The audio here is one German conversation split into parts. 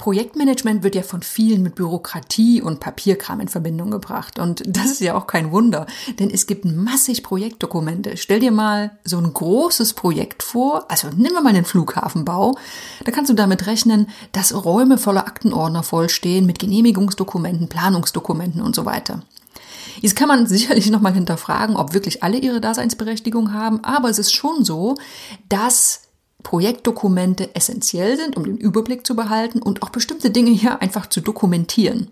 Projektmanagement wird ja von vielen mit Bürokratie und Papierkram in Verbindung gebracht. Und das ist ja auch kein Wunder, denn es gibt massig Projektdokumente. Stell dir mal so ein großes Projekt vor, also wir mal den Flughafenbau. Da kannst du damit rechnen, dass Räume voller Aktenordner vollstehen mit Genehmigungsdokumenten, Planungsdokumenten und so weiter. Jetzt kann man sicherlich nochmal hinterfragen, ob wirklich alle ihre Daseinsberechtigung haben, aber es ist schon so, dass Projektdokumente essentiell sind, um den Überblick zu behalten und auch bestimmte Dinge hier einfach zu dokumentieren.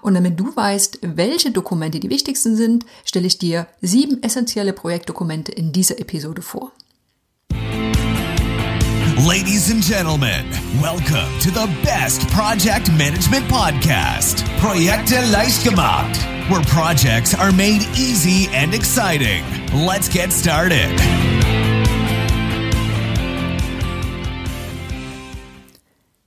Und damit du weißt, welche Dokumente die wichtigsten sind, stelle ich dir sieben essentielle Projektdokumente in dieser Episode vor. Ladies and gentlemen, welcome to the best project management podcast, Projekte leicht gemacht, where projects are made easy and exciting. Let's get started.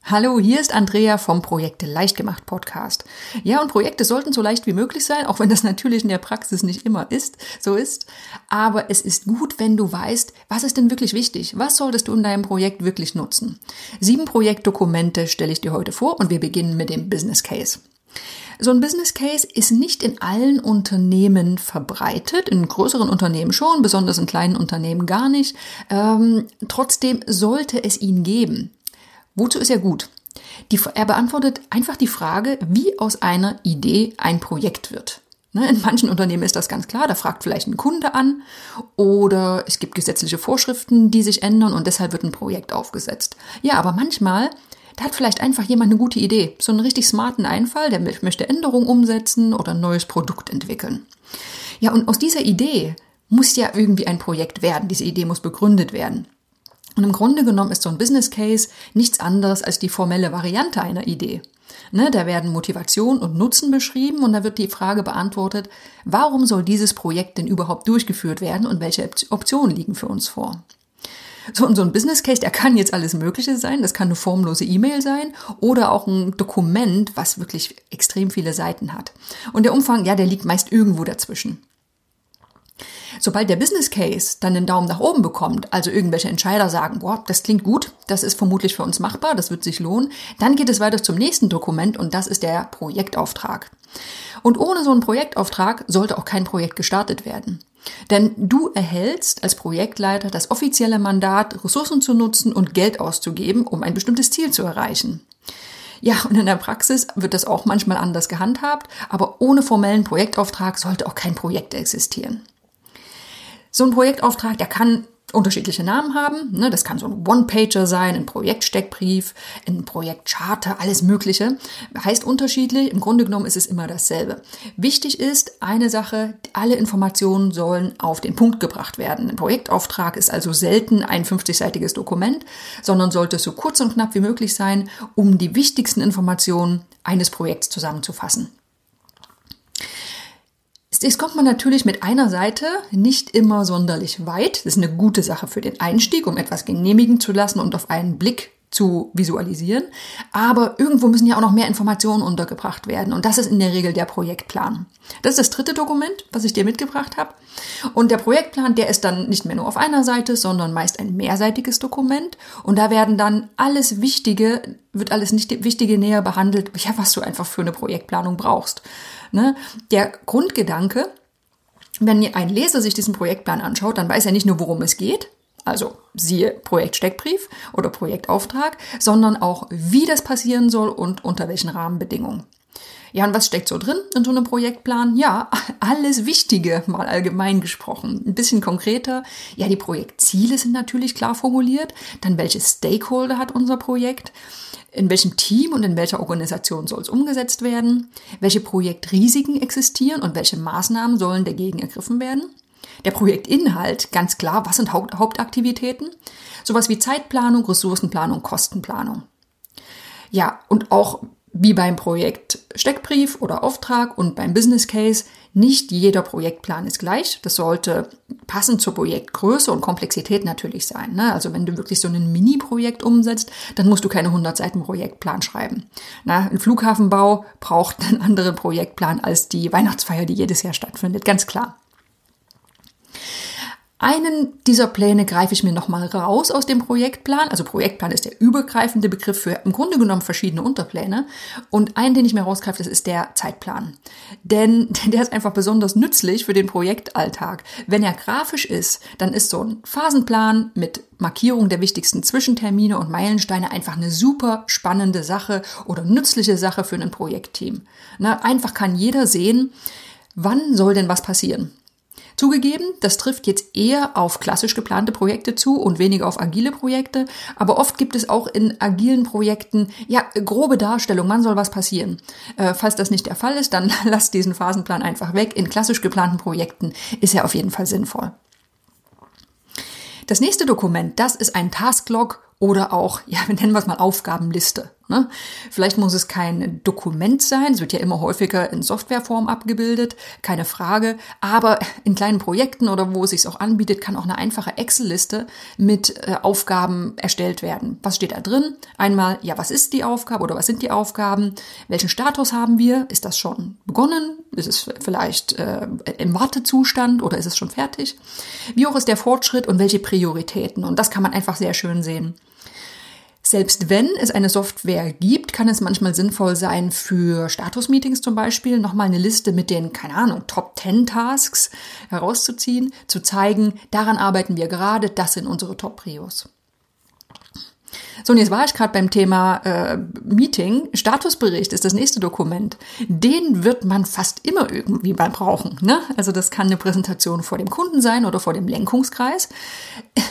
Hallo, hier ist Andrea vom Projekte leicht gemacht Podcast. Ja, und Projekte sollten so leicht wie möglich sein, auch wenn das natürlich in der Praxis nicht immer ist, so ist. Aber es ist gut, wenn du weißt, was ist denn wirklich wichtig? Was solltest du in deinem Projekt wirklich nutzen? Sieben Projektdokumente stelle ich dir heute vor und wir beginnen mit dem Business Case. So ein Business Case ist nicht in allen Unternehmen verbreitet, in größeren Unternehmen schon, besonders in kleinen Unternehmen gar nicht. Ähm, trotzdem sollte es ihn geben. Wozu ist er gut? Die, er beantwortet einfach die Frage, wie aus einer Idee ein Projekt wird. Ne, in manchen Unternehmen ist das ganz klar, da fragt vielleicht ein Kunde an oder es gibt gesetzliche Vorschriften, die sich ändern und deshalb wird ein Projekt aufgesetzt. Ja, aber manchmal, da hat vielleicht einfach jemand eine gute Idee, so einen richtig smarten Einfall, der möchte Änderungen umsetzen oder ein neues Produkt entwickeln. Ja, und aus dieser Idee muss ja irgendwie ein Projekt werden, diese Idee muss begründet werden. Und im Grunde genommen ist so ein Business Case nichts anderes als die formelle Variante einer Idee. Ne, da werden Motivation und Nutzen beschrieben und da wird die Frage beantwortet, warum soll dieses Projekt denn überhaupt durchgeführt werden und welche Optionen liegen für uns vor? So, und so ein Business Case, der kann jetzt alles Mögliche sein. Das kann eine formlose E-Mail sein oder auch ein Dokument, was wirklich extrem viele Seiten hat. Und der Umfang, ja, der liegt meist irgendwo dazwischen. Sobald der Business Case dann den Daumen nach oben bekommt, also irgendwelche Entscheider sagen, boah, das klingt gut, das ist vermutlich für uns machbar, das wird sich lohnen, dann geht es weiter zum nächsten Dokument und das ist der Projektauftrag. Und ohne so einen Projektauftrag sollte auch kein Projekt gestartet werden. Denn du erhältst als Projektleiter das offizielle Mandat, Ressourcen zu nutzen und Geld auszugeben, um ein bestimmtes Ziel zu erreichen. Ja, und in der Praxis wird das auch manchmal anders gehandhabt, aber ohne formellen Projektauftrag sollte auch kein Projekt existieren. So ein Projektauftrag, der kann unterschiedliche Namen haben. Ne? Das kann so ein One-Pager sein, ein Projektsteckbrief, ein Projektcharter, alles Mögliche. Heißt unterschiedlich, im Grunde genommen ist es immer dasselbe. Wichtig ist eine Sache, alle Informationen sollen auf den Punkt gebracht werden. Ein Projektauftrag ist also selten ein 50-seitiges Dokument, sondern sollte so kurz und knapp wie möglich sein, um die wichtigsten Informationen eines Projekts zusammenzufassen. Jetzt kommt man natürlich mit einer Seite nicht immer sonderlich weit. Das ist eine gute Sache für den Einstieg, um etwas genehmigen zu lassen und auf einen Blick zu visualisieren. Aber irgendwo müssen ja auch noch mehr Informationen untergebracht werden. Und das ist in der Regel der Projektplan. Das ist das dritte Dokument, was ich dir mitgebracht habe. Und der Projektplan, der ist dann nicht mehr nur auf einer Seite, sondern meist ein mehrseitiges Dokument. Und da werden dann alles Wichtige, wird alles nicht Wichtige näher behandelt, ja, was du einfach für eine Projektplanung brauchst. Ne? Der Grundgedanke, wenn ein Leser sich diesen Projektplan anschaut, dann weiß er nicht nur, worum es geht, also siehe Projektsteckbrief oder Projektauftrag, sondern auch, wie das passieren soll und unter welchen Rahmenbedingungen. Ja, und was steckt so drin in so einem Projektplan? Ja, alles Wichtige, mal allgemein gesprochen. Ein bisschen konkreter. Ja, die Projektziele sind natürlich klar formuliert. Dann, welche Stakeholder hat unser Projekt? In welchem Team und in welcher Organisation soll es umgesetzt werden? Welche Projektrisiken existieren und welche Maßnahmen sollen dagegen ergriffen werden? Der Projektinhalt, ganz klar, was sind Haupt Hauptaktivitäten? Sowas wie Zeitplanung, Ressourcenplanung, Kostenplanung. Ja, und auch wie beim Projekt Steckbrief oder Auftrag und beim Business Case, nicht jeder Projektplan ist gleich. Das sollte passend zur Projektgröße und Komplexität natürlich sein. Ne? Also wenn du wirklich so ein Mini-Projekt umsetzt, dann musst du keine 100 Seiten Projektplan schreiben. Na, ein Flughafenbau braucht einen anderen Projektplan als die Weihnachtsfeier, die jedes Jahr stattfindet, ganz klar. Einen dieser Pläne greife ich mir nochmal raus aus dem Projektplan. Also Projektplan ist der übergreifende Begriff für im Grunde genommen verschiedene Unterpläne. Und einen, den ich mir rausgreife, das ist der Zeitplan. Denn der ist einfach besonders nützlich für den Projektalltag. Wenn er grafisch ist, dann ist so ein Phasenplan mit Markierung der wichtigsten Zwischentermine und Meilensteine einfach eine super spannende Sache oder nützliche Sache für ein Projektteam. Na, einfach kann jeder sehen, wann soll denn was passieren. Zugegeben, das trifft jetzt eher auf klassisch geplante Projekte zu und weniger auf agile Projekte, aber oft gibt es auch in agilen Projekten ja grobe Darstellung, wann soll was passieren. Äh, falls das nicht der Fall ist, dann lasst diesen Phasenplan einfach weg. In klassisch geplanten Projekten ist er auf jeden Fall sinnvoll. Das nächste Dokument, das ist ein Tasklog oder auch, ja, wir nennen es mal Aufgabenliste. Ne? Vielleicht muss es kein Dokument sein, es wird ja immer häufiger in Softwareform abgebildet, keine Frage. Aber in kleinen Projekten oder wo es sich auch anbietet, kann auch eine einfache Excel-Liste mit äh, Aufgaben erstellt werden. Was steht da drin? Einmal, ja, was ist die Aufgabe oder was sind die Aufgaben? Welchen Status haben wir? Ist das schon begonnen? Ist es vielleicht äh, im Wartezustand oder ist es schon fertig? Wie hoch ist der Fortschritt und welche Prioritäten? Und das kann man einfach sehr schön sehen. Selbst wenn es eine Software gibt, kann es manchmal sinnvoll sein, für Status-Meetings zum Beispiel nochmal eine Liste mit den, keine Ahnung, Top 10 Tasks herauszuziehen, zu zeigen, daran arbeiten wir gerade, das sind unsere Top-Prios. So, und jetzt war ich gerade beim Thema äh, Meeting. Statusbericht ist das nächste Dokument. Den wird man fast immer irgendwie mal brauchen. Ne? Also das kann eine Präsentation vor dem Kunden sein oder vor dem Lenkungskreis.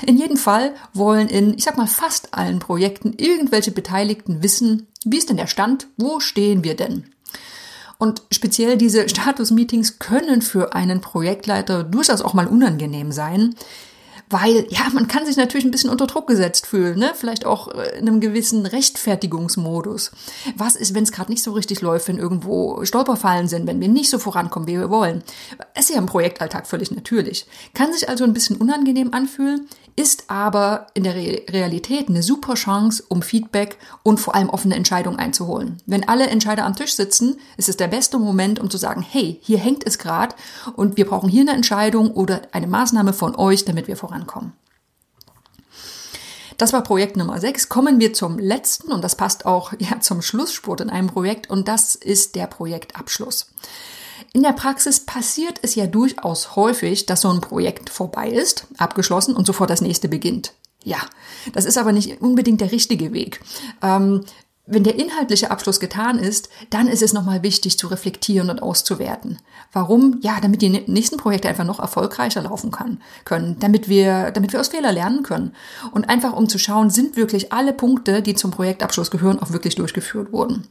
In jedem Fall wollen in, ich sag mal, fast allen Projekten irgendwelche Beteiligten wissen, wie ist denn der Stand, wo stehen wir denn? Und speziell diese Status-Meetings können für einen Projektleiter durchaus auch mal unangenehm sein weil ja, man kann sich natürlich ein bisschen unter Druck gesetzt fühlen, ne? vielleicht auch äh, in einem gewissen Rechtfertigungsmodus. Was ist, wenn es gerade nicht so richtig läuft, wenn irgendwo Stolperfallen sind, wenn wir nicht so vorankommen, wie wir wollen? Ist ja im Projektalltag völlig natürlich. Kann sich also ein bisschen unangenehm anfühlen, ist aber in der Re Realität eine super Chance, um Feedback und vor allem offene Entscheidungen einzuholen. Wenn alle Entscheider am Tisch sitzen, ist es der beste Moment, um zu sagen, hey, hier hängt es gerade und wir brauchen hier eine Entscheidung oder eine Maßnahme von euch, damit wir vorankommen. Das war Projekt Nummer 6. Kommen wir zum letzten und das passt auch ja, zum Schlussspurt in einem Projekt und das ist der Projektabschluss. In der Praxis passiert es ja durchaus häufig, dass so ein Projekt vorbei ist, abgeschlossen und sofort das nächste beginnt. Ja, das ist aber nicht unbedingt der richtige Weg. Ähm, wenn der inhaltliche Abschluss getan ist, dann ist es nochmal wichtig zu reflektieren und auszuwerten. Warum? Ja, damit die nächsten Projekte einfach noch erfolgreicher laufen kann, können, damit wir, damit wir aus Fehler lernen können. Und einfach um zu schauen, sind wirklich alle Punkte, die zum Projektabschluss gehören, auch wirklich durchgeführt worden.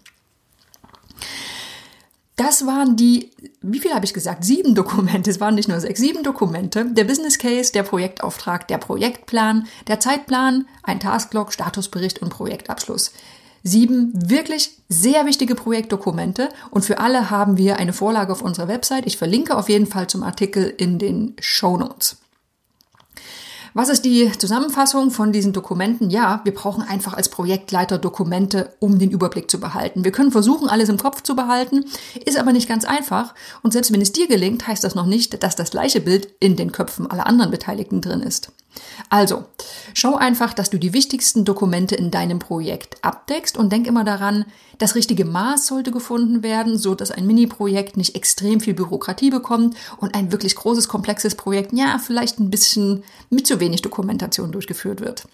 Das waren die, wie viel habe ich gesagt? Sieben Dokumente. Es waren nicht nur sechs, sieben Dokumente. Der Business Case, der Projektauftrag, der Projektplan, der Zeitplan, ein Tasklog, Statusbericht und Projektabschluss. Sieben wirklich sehr wichtige Projektdokumente und für alle haben wir eine Vorlage auf unserer Website. Ich verlinke auf jeden Fall zum Artikel in den Show Notes. Was ist die Zusammenfassung von diesen Dokumenten? Ja, wir brauchen einfach als Projektleiter Dokumente, um den Überblick zu behalten. Wir können versuchen, alles im Kopf zu behalten, ist aber nicht ganz einfach. Und selbst wenn es dir gelingt, heißt das noch nicht, dass das gleiche Bild in den Köpfen aller anderen Beteiligten drin ist. Also, schau einfach, dass du die wichtigsten Dokumente in deinem Projekt abdeckst und denk immer daran, das richtige Maß sollte gefunden werden, so dass ein Mini-Projekt nicht extrem viel Bürokratie bekommt und ein wirklich großes, komplexes Projekt, ja, vielleicht ein bisschen mit zu wenig Dokumentation durchgeführt wird.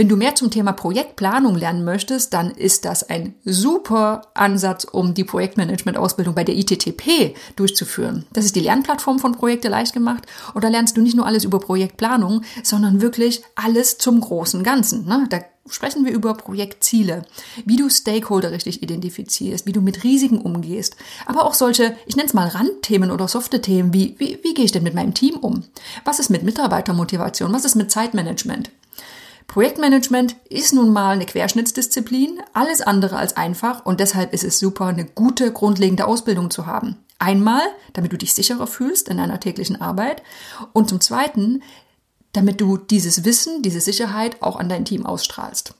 Wenn du mehr zum Thema Projektplanung lernen möchtest, dann ist das ein super Ansatz, um die Projektmanagement-Ausbildung bei der ITTP durchzuführen. Das ist die Lernplattform von Projekte leicht gemacht und da lernst du nicht nur alles über Projektplanung, sondern wirklich alles zum großen Ganzen. Ne? Da sprechen wir über Projektziele, wie du Stakeholder richtig identifizierst, wie du mit Risiken umgehst, aber auch solche, ich nenne es mal Randthemen oder softe Themen, wie, wie, wie gehe ich denn mit meinem Team um? Was ist mit Mitarbeitermotivation? Was ist mit Zeitmanagement? Projektmanagement ist nun mal eine Querschnittsdisziplin, alles andere als einfach und deshalb ist es super, eine gute grundlegende Ausbildung zu haben. Einmal, damit du dich sicherer fühlst in deiner täglichen Arbeit und zum Zweiten, damit du dieses Wissen, diese Sicherheit auch an dein Team ausstrahlst.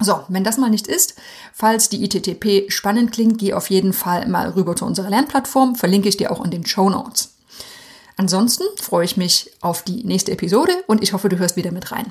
So, wenn das mal nicht ist, falls die ITTP spannend klingt, geh auf jeden Fall mal rüber zu unserer Lernplattform, verlinke ich dir auch in den Show Notes. Ansonsten freue ich mich auf die nächste Episode und ich hoffe, du hörst wieder mit rein.